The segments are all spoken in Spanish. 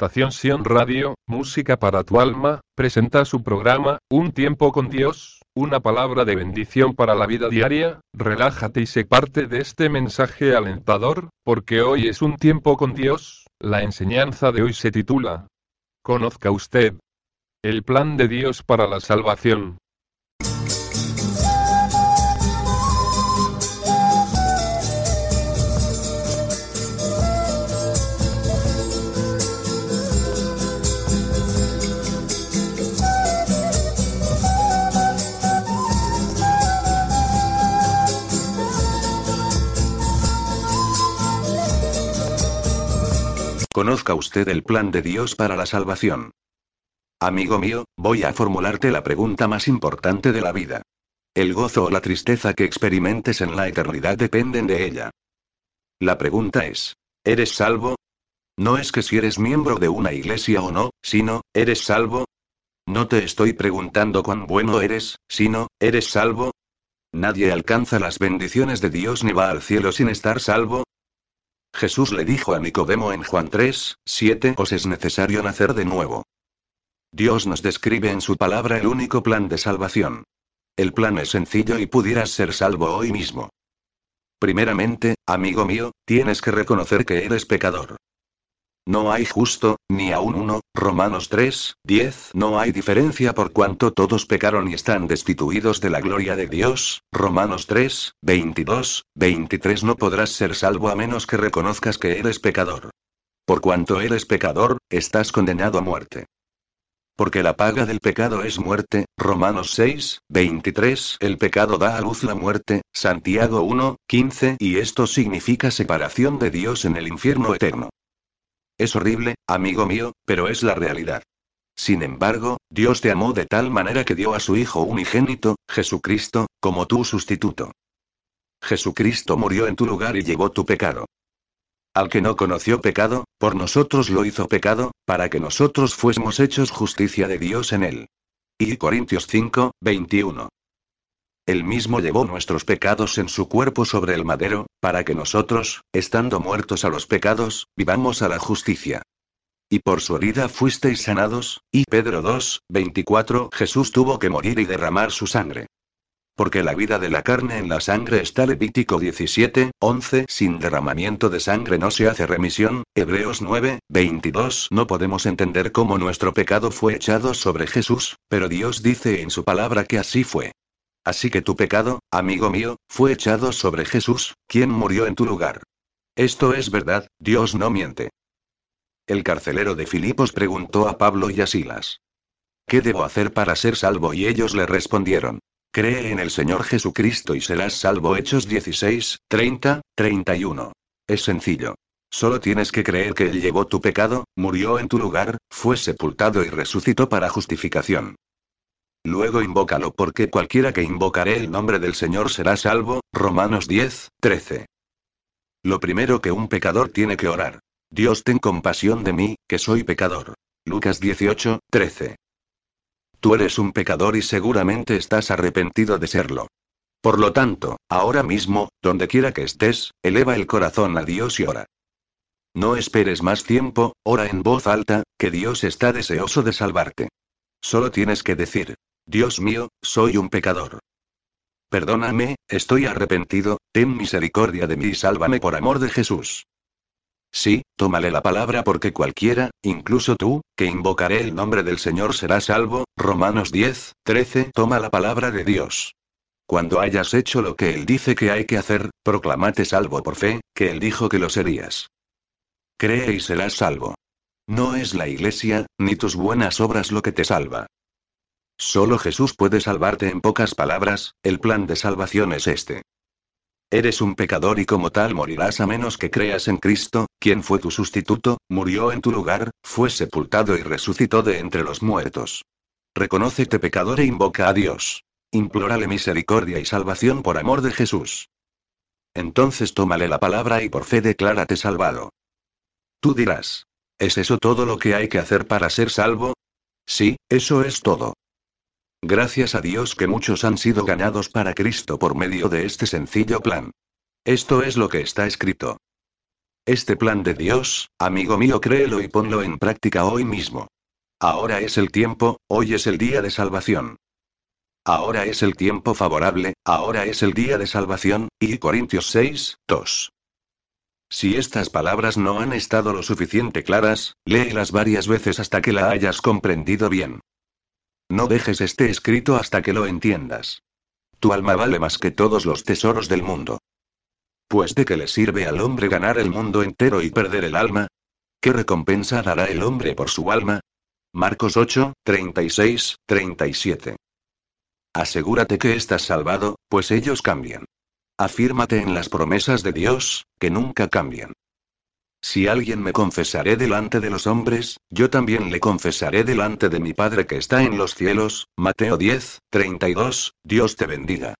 estación Sion Radio, Música para tu alma, presenta su programa, Un tiempo con Dios, una palabra de bendición para la vida diaria, relájate y sé parte de este mensaje alentador, porque hoy es un tiempo con Dios, la enseñanza de hoy se titula, Conozca usted el plan de Dios para la salvación. Conozca usted el plan de Dios para la salvación. Amigo mío, voy a formularte la pregunta más importante de la vida. El gozo o la tristeza que experimentes en la eternidad dependen de ella. La pregunta es, ¿eres salvo? No es que si eres miembro de una iglesia o no, sino, ¿eres salvo? No te estoy preguntando cuán bueno eres, sino, ¿eres salvo? Nadie alcanza las bendiciones de Dios ni va al cielo sin estar salvo, Jesús le dijo a Nicodemo en Juan 3, 7, os es necesario nacer de nuevo. Dios nos describe en su palabra el único plan de salvación. El plan es sencillo y pudieras ser salvo hoy mismo. Primeramente, amigo mío, tienes que reconocer que eres pecador. No hay justo, ni aún uno, Romanos 3, 10. No hay diferencia por cuanto todos pecaron y están destituidos de la gloria de Dios. Romanos 3, 22, 23. No podrás ser salvo a menos que reconozcas que eres pecador. Por cuanto eres pecador, estás condenado a muerte. Porque la paga del pecado es muerte, Romanos 6, 23. El pecado da a luz la muerte, Santiago 1, 15. Y esto significa separación de Dios en el infierno eterno. Es horrible, amigo mío, pero es la realidad. Sin embargo, Dios te amó de tal manera que dio a su Hijo unigénito, Jesucristo, como tu sustituto. Jesucristo murió en tu lugar y llevó tu pecado. Al que no conoció pecado, por nosotros lo hizo pecado, para que nosotros fuésemos hechos justicia de Dios en él. Y Corintios 5, 21. Él mismo llevó nuestros pecados en su cuerpo sobre el madero, para que nosotros, estando muertos a los pecados, vivamos a la justicia. Y por su herida fuisteis sanados, y Pedro 2, 24 Jesús tuvo que morir y derramar su sangre. Porque la vida de la carne en la sangre está Levítico 17, 11 Sin derramamiento de sangre no se hace remisión, Hebreos 9, 22 No podemos entender cómo nuestro pecado fue echado sobre Jesús, pero Dios dice en su palabra que así fue. Así que tu pecado, amigo mío, fue echado sobre Jesús, quien murió en tu lugar. Esto es verdad, Dios no miente. El carcelero de Filipos preguntó a Pablo y a Silas. ¿Qué debo hacer para ser salvo? Y ellos le respondieron. Cree en el Señor Jesucristo y serás salvo. Hechos 16, 30, 31. Es sencillo. Solo tienes que creer que Él llevó tu pecado, murió en tu lugar, fue sepultado y resucitó para justificación. Luego invócalo porque cualquiera que invocaré el nombre del Señor será salvo. Romanos 10, 13. Lo primero que un pecador tiene que orar. Dios ten compasión de mí, que soy pecador. Lucas 18, 13. Tú eres un pecador y seguramente estás arrepentido de serlo. Por lo tanto, ahora mismo, donde quiera que estés, eleva el corazón a Dios y ora. No esperes más tiempo, ora en voz alta, que Dios está deseoso de salvarte. Solo tienes que decir, Dios mío, soy un pecador. Perdóname, estoy arrepentido, ten misericordia de mí y sálvame por amor de Jesús. Sí, tómale la palabra porque cualquiera, incluso tú, que invocaré el nombre del Señor será salvo. Romanos 10, 13. Toma la palabra de Dios. Cuando hayas hecho lo que Él dice que hay que hacer, proclamate salvo por fe, que Él dijo que lo serías. Cree y serás salvo. No es la iglesia, ni tus buenas obras lo que te salva. Solo Jesús puede salvarte en pocas palabras, el plan de salvación es este. Eres un pecador y como tal morirás a menos que creas en Cristo, quien fue tu sustituto, murió en tu lugar, fue sepultado y resucitó de entre los muertos. Reconócete pecador e invoca a Dios. Implórale misericordia y salvación por amor de Jesús. Entonces tómale la palabra y por fe declárate salvado. Tú dirás, ¿es eso todo lo que hay que hacer para ser salvo? Sí, eso es todo. Gracias a Dios que muchos han sido ganados para Cristo por medio de este sencillo plan. Esto es lo que está escrito. Este plan de Dios, amigo mío, créelo y ponlo en práctica hoy mismo. Ahora es el tiempo, hoy es el día de salvación. Ahora es el tiempo favorable, ahora es el día de salvación, y Corintios 6, 2. Si estas palabras no han estado lo suficiente claras, léelas varias veces hasta que la hayas comprendido bien. No dejes este escrito hasta que lo entiendas. Tu alma vale más que todos los tesoros del mundo. Pues de qué le sirve al hombre ganar el mundo entero y perder el alma? ¿Qué recompensa dará el hombre por su alma? Marcos 8, 36, 37. Asegúrate que estás salvado, pues ellos cambian. Afírmate en las promesas de Dios, que nunca cambian. Si alguien me confesaré delante de los hombres, yo también le confesaré delante de mi Padre que está en los cielos. Mateo 10, 32, Dios te bendiga.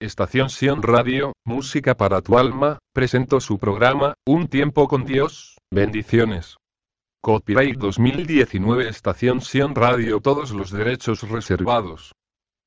Estación Sion Radio, música para tu alma, presentó su programa, Un tiempo con Dios, bendiciones. Copyright 2019 Estación Sion Radio Todos los derechos reservados.